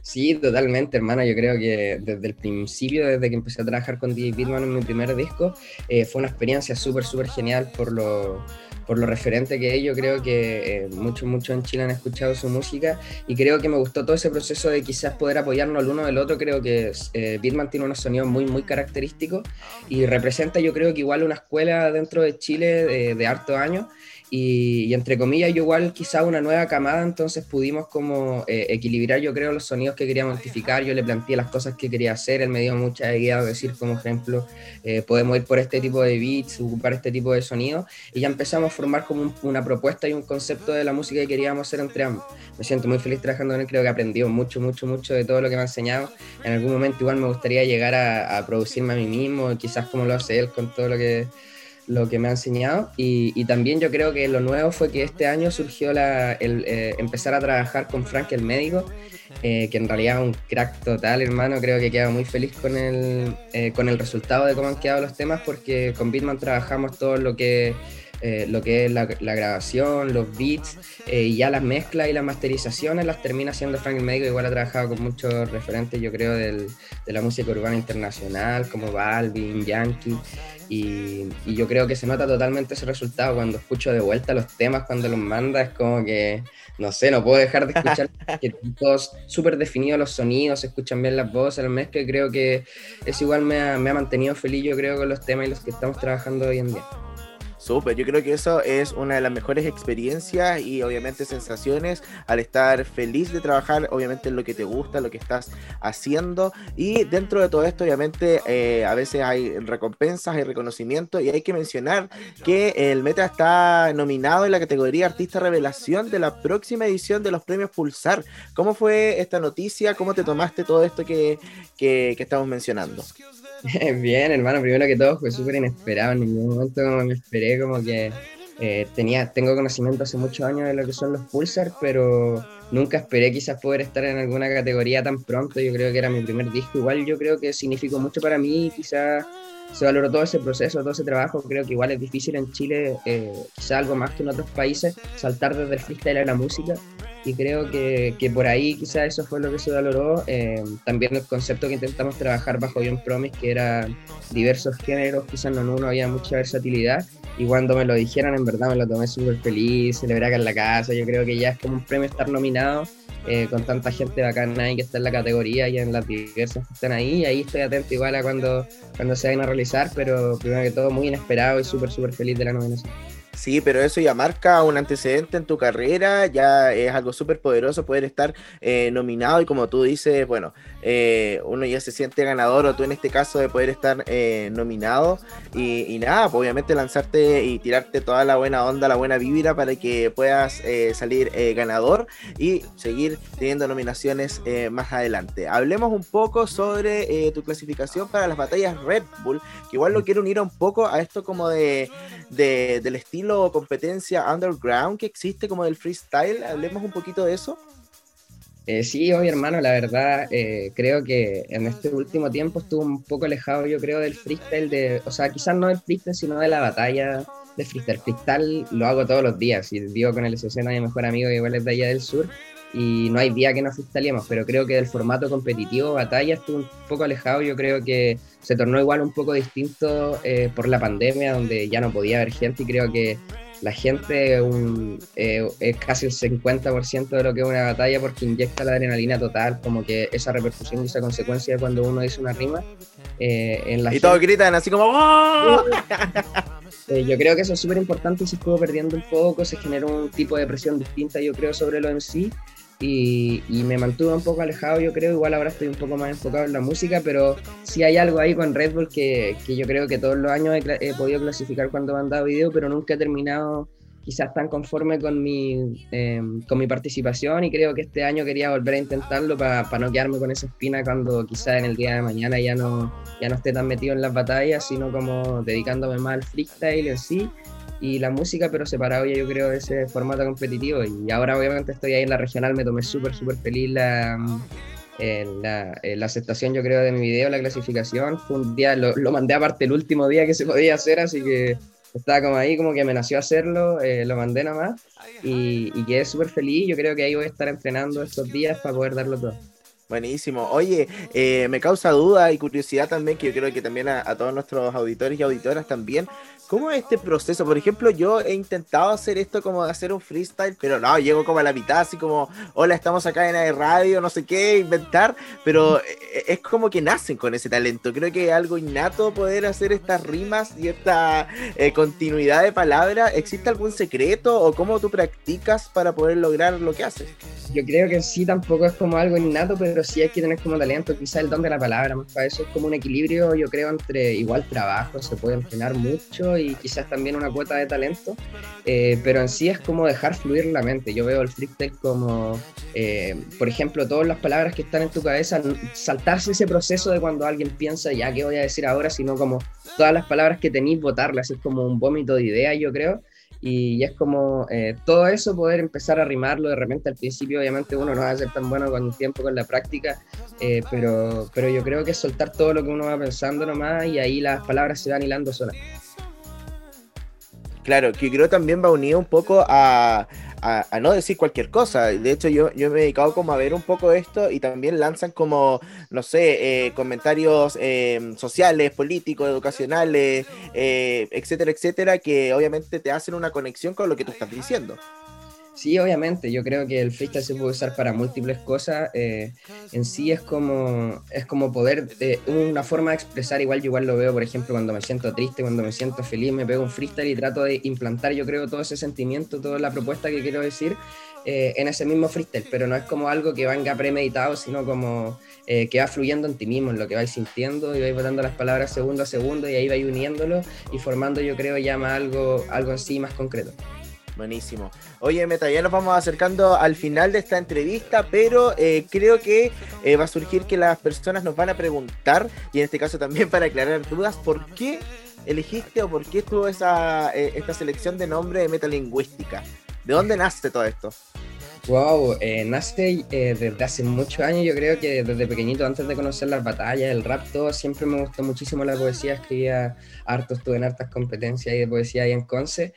Sí, totalmente, hermana. Yo creo que desde el principio, desde que empecé a trabajar con DJ Pitman en mi primer disco, eh, fue una experiencia súper, súper genial por lo por lo referente que es, yo creo que muchos, eh, muchos en Chile han escuchado su música y creo que me gustó todo ese proceso de quizás poder apoyarnos el uno del otro. Creo que eh, Bitman tiene unos sonidos muy, muy característicos y representa, yo creo que igual una escuela dentro de Chile de, de harto años y, entre comillas, yo igual quizá una nueva camada, entonces pudimos como eh, equilibrar, yo creo, los sonidos que queríamos identificar, yo le planteé las cosas que quería hacer, él me dio mucha guía, decir como ejemplo, eh, podemos ir por este tipo de beats, ocupar este tipo de sonidos, y ya empezamos a formar como una propuesta y un concepto de la música que queríamos hacer entre ambos. Me siento muy feliz trabajando con él, creo que aprendió mucho, mucho, mucho de todo lo que me ha enseñado. En algún momento igual me gustaría llegar a, a producirme a mí mismo, quizás como lo hace él con todo lo que lo que me ha enseñado. Y, también yo creo que lo nuevo fue que este año surgió la, el eh, empezar a trabajar con Frank el médico, eh, que en realidad es un crack total hermano, creo que queda muy feliz con el, eh, con el resultado de cómo han quedado los temas porque con Bitman trabajamos todo lo que eh, lo que es la, grabación, los beats eh, y ya las mezclas y las masterizaciones las termina haciendo Frank el Médico. Igual ha trabajado con muchos referentes, yo creo, del, de la música urbana internacional, como Balvin, Yankee. Y, y, yo creo que se nota totalmente ese resultado cuando escucho de vuelta los temas, cuando los manda, es como que, no sé, no puedo dejar de escuchar que todos súper definidos los sonidos, se escuchan bien las voces, la mezcla, y creo que eso igual me ha, me ha mantenido feliz, yo creo, con los temas y los que estamos trabajando hoy en día. Súper, yo creo que eso es una de las mejores experiencias y obviamente sensaciones al estar feliz de trabajar, obviamente en lo que te gusta, lo que estás haciendo y dentro de todo esto obviamente eh, a veces hay recompensas, hay reconocimiento y hay que mencionar que el Meta está nominado en la categoría Artista Revelación de la próxima edición de los premios Pulsar. ¿Cómo fue esta noticia? ¿Cómo te tomaste todo esto que, que, que estamos mencionando? Bien, hermano, primero que todo fue súper inesperado, en ningún momento me esperé como que eh, tenía, tengo conocimiento hace muchos años de lo que son los Pulsar, pero nunca esperé quizás poder estar en alguna categoría tan pronto, yo creo que era mi primer disco, igual yo creo que significó mucho para mí, quizás se valoró todo ese proceso, todo ese trabajo, creo que igual es difícil en Chile, eh, quizás algo más que en otros países, saltar desde el freestyle a la música, y creo que, que, por ahí quizás eso fue lo que se valoró. Eh, también el concepto que intentamos trabajar bajo Young Promise, que era diversos géneros, quizás no en uno había mucha versatilidad. Y cuando me lo dijeron, en verdad me lo tomé súper feliz, celebré acá en la casa. Yo creo que ya es como un premio estar nominado eh, con tanta gente bacana ahí que está en la categoría y en las diversas que están ahí. Y ahí estoy atento igual a cuando, cuando se vayan a realizar, pero primero que todo muy inesperado y súper, súper feliz de la nominación. Sí, pero eso ya marca un antecedente en tu carrera, ya es algo súper poderoso poder estar eh, nominado y como tú dices, bueno, eh, uno ya se siente ganador o tú en este caso de poder estar eh, nominado y, nada, pues obviamente lanzarte y tirarte toda la buena onda, la buena vibra para que puedas salir ganador y seguir teniendo nominaciones más adelante. Hablemos un poco sobre tu clasificación para las batallas Red Bull, que igual lo quiero unir un poco a esto como de, de del estilo competencia underground que existe como del freestyle. Hablemos un poquito de eso. Eh, sí, hoy hermano, la verdad eh, creo que en este último tiempo estuvo un poco alejado, yo creo, del freestyle, de, o sea, quizás no del freestyle, sino de la batalla de freestyle. Freestyle lo hago todos los días y vivo con el SC, mi mejor amigo igual es de allá del sur y no hay día que no freestyleemos, pero creo que del formato competitivo, batalla, estuvo un poco alejado. Yo creo que se tornó igual un poco distinto eh, por la pandemia, donde ya no podía haber gente y creo que la gente un, eh, es casi el 50% de lo que es una batalla porque inyecta la adrenalina total, como que esa repercusión y esa consecuencia cuando uno dice una rima. Eh, en la y todos gritan así como ¡Oh! yo creo que eso es súper importante y se estuvo perdiendo un poco, se generó un tipo de presión distinta, yo creo, sobre lo en sí y, me mantuve un poco alejado, yo creo, igual ahora estoy un poco más enfocado en la música, pero sí hay algo ahí con Red Bull que, que yo creo que todos los años he, podido clasificar cuando he mandado video, pero nunca he terminado quizás tan conforme con mi, em, con mi participación y creo que este año quería volver a intentarlo para no quedarme con esa espina cuando quizás en el día de mañana ya no, ya no esté tan metido en las batallas, sino como dedicándome más al freestyle en sí y la música, pero separado ya yo creo de ese formato competitivo. Y ahora obviamente estoy ahí en la regional, me tomé súper, súper feliz la, la, la, aceptación yo creo de mi video, la clasificación. Fue un día, lo, lo, mandé aparte el último día que se podía hacer, así que estaba como ahí, como que me nació hacerlo, eh, lo mandé nada más y, y quedé súper feliz. Yo creo que ahí voy a estar entrenando estos días para poder darlo todo. Buenísimo. Oye, eh, me causa duda y curiosidad también, que yo creo que también a, a, todos nuestros auditores y auditoras también, ¿Cómo es este proceso? Por ejemplo, yo he intentado hacer esto como de hacer un freestyle, pero no, llego como a la mitad, así como, hola, estamos acá en la radio, no sé qué, inventar, pero eh, es como que nacen con ese talento. Creo que es algo innato poder hacer estas rimas y esta eh, continuidad de palabras. ¿Existe algún secreto o cómo tú practicas para poder lograr lo que haces? Yo creo que sí, tampoco es como algo innato, pero sí hay que tener como talento, quizá el don de la palabra, más para eso es como un equilibrio, yo creo, entre igual trabajo, se puede entrenar mucho y quizás también una cuota de talento, eh, pero en sí es como dejar fluir la mente. Yo veo el freestyle como, eh, por ejemplo, todas las palabras que están en tu cabeza, saltarse ese proceso de cuando alguien piensa, ya, ¿qué voy a decir ahora? Sino como todas las palabras que tenéis, botarlas, es como un vómito de ideas, yo creo. Y es como eh, todo eso, poder empezar a rimarlo de repente al principio, obviamente uno no va a ser tan bueno con el tiempo, con la práctica, pero, pero yo creo que es soltar todo lo que uno va pensando nomás y ahí las palabras se van hilando solas. Claro, que creo también va unido un poco a, a, no decir cualquier cosa. De hecho, yo, yo me he dedicado como a ver un poco esto y también lanzan como, no sé, eh, comentarios em, sociales, políticos, educacionales, eh, etcétera, etcétera, que obviamente te hacen una conexión con lo que tú estás diciendo. Sí, obviamente, yo creo que el freestyle se puede usar para múltiples cosas. Eh, en sí es como, es como poder, eh, una forma de expresar, igual yo igual lo veo, por ejemplo, cuando me siento triste, cuando me siento feliz, me pego un freestyle y trato de implantar, yo creo, todo ese sentimiento, toda la propuesta que quiero decir eh, en ese mismo freestyle, pero no es como algo que venga premeditado, sino como que va fluyendo en ti mismo, en lo que vais sintiendo y vais botando las palabras segundo a segundo y ahí vais uniéndolo y formando, yo creo, ya más algo, algo en sí más concreto. Buenísimo. Oye, Meta, ya nos vamos acercando al final de esta entrevista, pero eh, creo que eh, va a surgir que las personas nos van a preguntar, y en este caso también para aclarar dudas, ¿por qué elegiste o por qué tuvo esa, eh, esta selección de nombre de metalingüística? ¿De dónde nace todo esto? Wow, nace desde hace muchos años, yo creo que desde pequeñito, antes de conocer las batallas, el rap, todo, siempre me gustó muchísimo la poesía, escribía harto, estuve en hartas competencias de poesía ahí en Conce,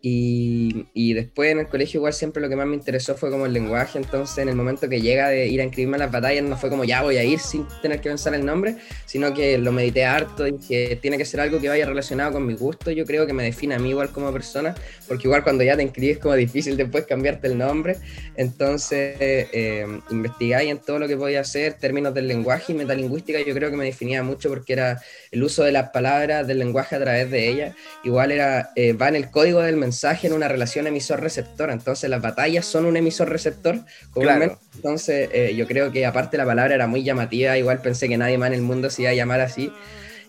y, y, después en el colegio igual siempre lo que más me interesó fue como el lenguaje, entonces en el momento que llega de ir a inscribirme a las batallas no fue como ya voy a ir sin tener que pensar el nombre, sino que lo medité harto y que tiene que ser algo que vaya relacionado con mi gusto, yo creo que me define a mí igual como persona, porque igual cuando ya te inscribes es como difícil después cambiarte el nombre, entonces eh, investigáis en todo lo que podía hacer, términos del lenguaje y metalingüística yo creo que me definía mucho porque era el uso de las palabras, del lenguaje a través de ella, igual era, eh, va en el código del mensaje, mensaje en una relación emisor-receptor. Entonces las batallas son un emisor-receptor. Claro. Entonces eh, yo creo que aparte la palabra era muy llamativa, igual pensé que nadie más en el mundo se iba a llamar así.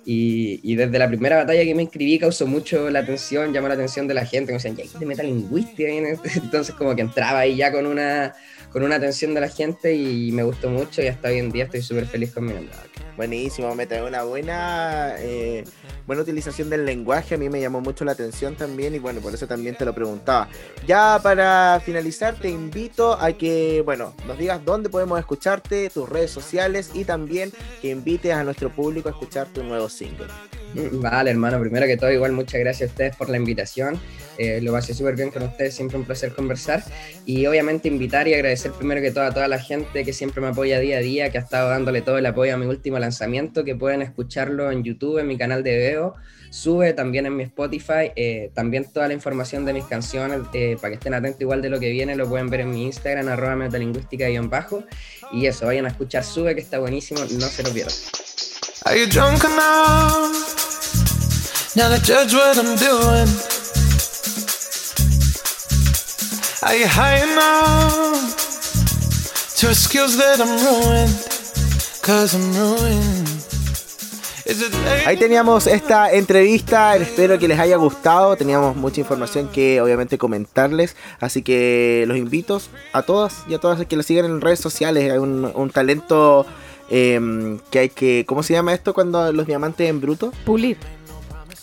Y, y, desde la primera batalla que me inscribí causó mucho la atención, llamó la atención de la gente, me decían, ya, de metalingüística. Entonces como que entraba ahí ya con una, con una atención de la gente y me gustó mucho y hasta hoy en día estoy súper feliz con mi nombre. Buenísimo, me trae una buena, eh, buena utilización del lenguaje, a mí me llamó mucho la atención también y bueno, por eso también te lo preguntaba. Ya para finalizar, te invito a que, bueno, nos digas dónde podemos escucharte, tus redes sociales y también que invites a nuestro público a escuchar tu nuevo single. Vale, hermano, primero que todo, igual muchas gracias a ustedes por la invitación. Eh, lo pasé súper bien con ustedes, siempre un placer conversar. Y obviamente invitar y agradecer primero que todo a toda la gente que siempre me apoya día a día, que ha estado dándole todo el apoyo a mi último lanzamiento, que pueden escucharlo en YouTube, en mi canal de Veo, sube también en mi Spotify, eh, también toda la información de mis canciones, eh, para que estén atentos igual de lo que viene, lo pueden ver en mi Instagram, arroba metalingüística-bajo. Y eso, vayan a escuchar Sube, que está buenísimo, no se lo pierdan. Are you drunk Now judge what I'm doing. Are you high to skills that I'm ruined? Cause I'm ruined. Ahí teníamos esta entrevista, espero que les haya gustado, teníamos mucha información que obviamente comentarles, así que los invito a todas y a todas que lo sigan en redes sociales, hay un, un talento eh, que hay que, ¿cómo se llama esto cuando los diamantes en bruto? Pulir.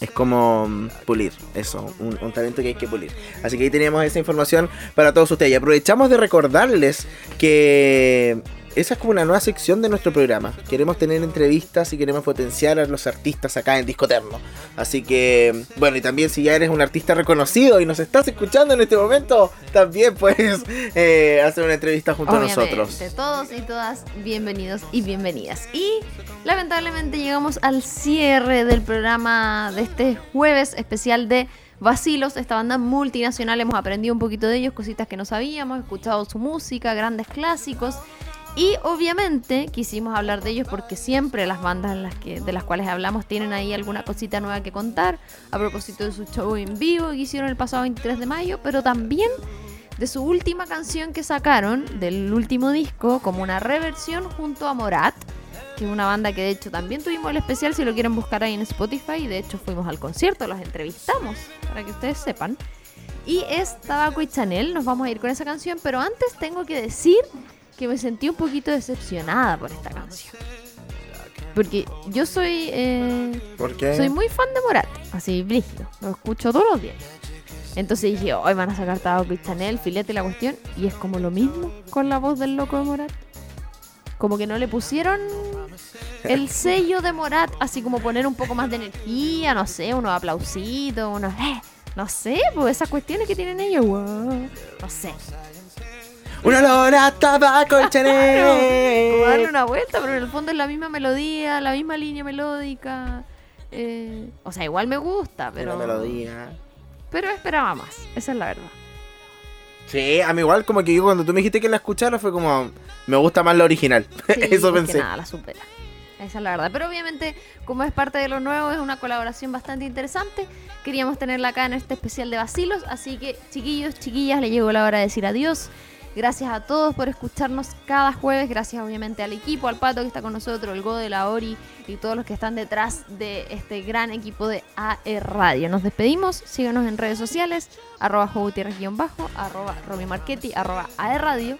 Es como mm, pulir, eso, un, talento que hay que pulir. Así que ahí teníamos esa información para todos ustedes. Y aprovechamos de recordarles que esa es como una nueva sección de nuestro programa. Queremos tener entrevistas y queremos potenciar a los artistas acá en Discoterno. Así que, bueno, y también si ya eres un artista reconocido y nos estás escuchando en este momento, también puedes eh, hacer una entrevista junto a nosotros. Todos y todas, bienvenidos y bienvenidas. Y lamentablemente llegamos al cierre del programa de este jueves especial de Vacilos, esta banda multinacional, hemos aprendido un poquito de ellos, cositas que no sabíamos, escuchado su música, grandes clásicos. Y obviamente quisimos hablar de ellos porque siempre las bandas de las cuales hablamos tienen ahí alguna cosita nueva que contar. A propósito de su show en vivo que hicieron el pasado 23 de mayo, pero también de su última canción que sacaron, del último disco, como una reversión junto a Morat, que es una banda que de hecho también tuvimos el especial, si lo quieren buscar ahí en Spotify, de hecho fuimos al concierto, los entrevistamos, para que ustedes sepan. Y es Tabaco y Chanel, nos vamos a ir con esa canción, pero antes tengo que decir que me sentí un poquito decepcionada por esta canción. Porque yo soy. Eh, Soy muy fan de Morat, así brígido. Lo escucho todos los días. Entonces dije, hoy van a sacar Tabaco y Chanel, filete la cuestión. Y es como lo mismo con la voz del loco de Morat. Como que no le pusieron el sello de Morat, así como poner un poco más de energía, no sé, unos aplausitos, unos. Eh, no sé, pues esas cuestiones que tienen ellos, wow, no sé. Un olor a tabaco y Chanel. darle una vuelta, pero en el fondo es la misma melodía, la misma línea melódica. Eh, o sea, igual me gusta, pero. melodía. Pero esperaba más, esa es la verdad. Sí, a mí igual como que yo cuando tú me dijiste que la escuchara fue como, me gusta más la original. Eso pensé. nada, la supera. Esa es la verdad. Pero obviamente, como es parte de lo nuevo, es una colaboración bastante interesante. Queríamos tenerla acá en este especial de vacilos. Así que, chiquillos, chiquillas, le llegó la hora de decir adiós. Gracias a todos por escucharnos cada jueves. Gracias obviamente al equipo, al Pato que está con nosotros, el Gode, la Ori y todos los que están detrás de este gran equipo de AE Radio. Nos despedimos. Síganos en redes sociales. Arroba bajo arroba arroba AE Radio.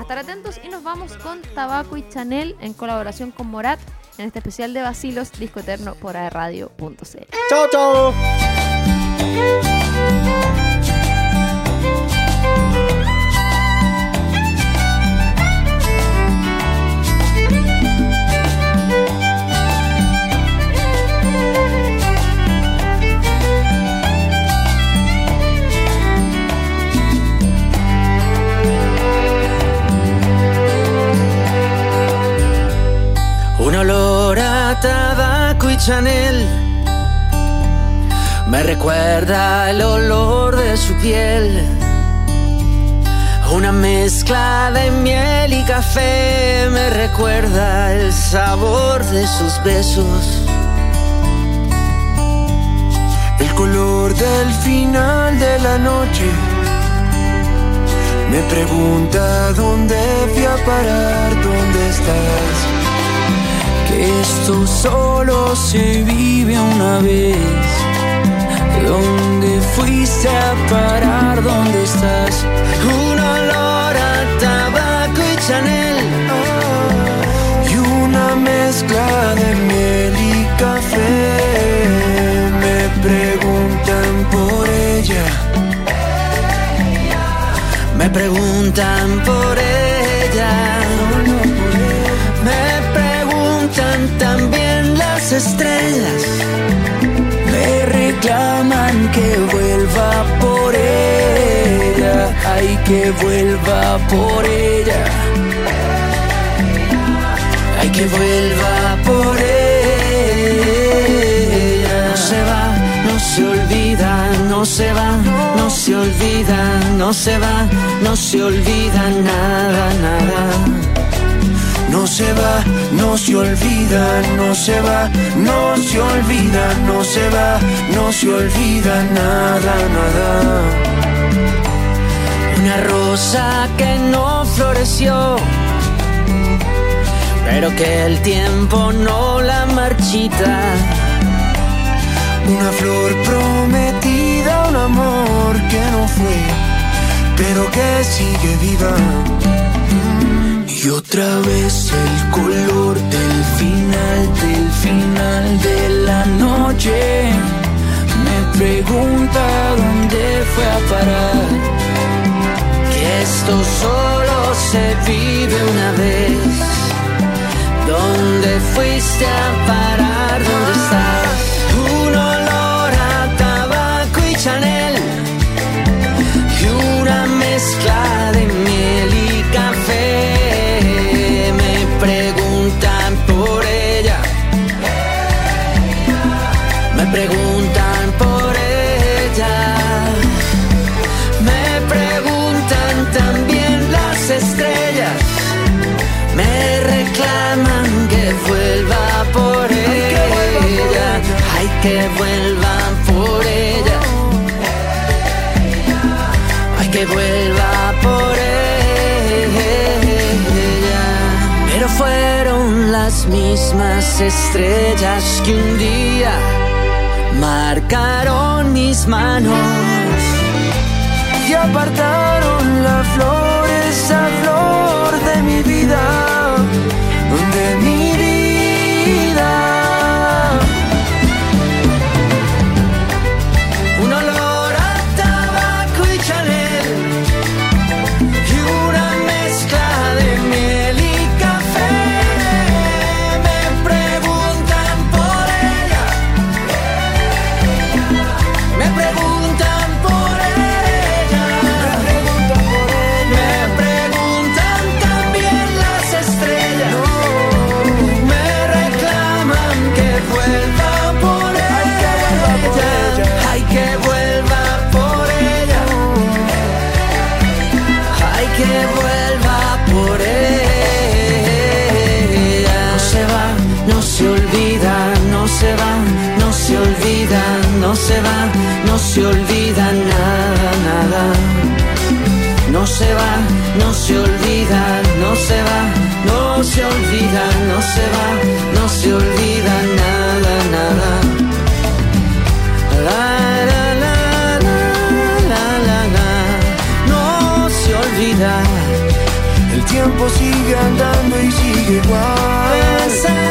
Estar atentos y nos vamos con Tabaco y Chanel en colaboración con Morat en este especial de Basilos Disco Eterno por aerradio.c. ¡Chao, chao! Recuerda el olor de su piel. Una mezcla de miel y café me recuerda el sabor de sus besos. El color del final de la noche me pregunta dónde fui a parar, dónde estás esto solo se vive una vez. ¿Dónde fuiste a parar? ¿Dónde estás? Un olor a tabaco y Chanel. Y una mezcla de miel y café. Me preguntan por ella. Me preguntan por ella. también las estrellas. Reclaman que vuelva por ella. Hay que vuelva por ella. Hay que vuelva por ella. No se va, no se olvida, no se va, no se olvida, no se va, no se olvida nada, nada no se va, no se olvida, no se va, no se olvida, no se va, no se olvida nada, nada. Una rosa que no floreció, pero que el tiempo no la marchita. Una flor prometida, un amor que no fue, pero que sigue viva y otra vez el color del final, del final de la noche. Me pregunta dónde fue a parar. Que esto solo se vive una vez. ¿Dónde fuiste a parar? ¿Dónde estás? Que vuelvan por ella. Hay que vuelva por ella. Pero fueron las mismas estrellas que un día marcaron mis manos y apartaron la flor, esa flor de mi vida, se olvida nada, nada. No se va, no se olvida, no se va, no se olvida, no se va, no se olvida nada, nada. La, la, la, la, la, la. No se olvida. El tiempo sigue andando y sigue igual.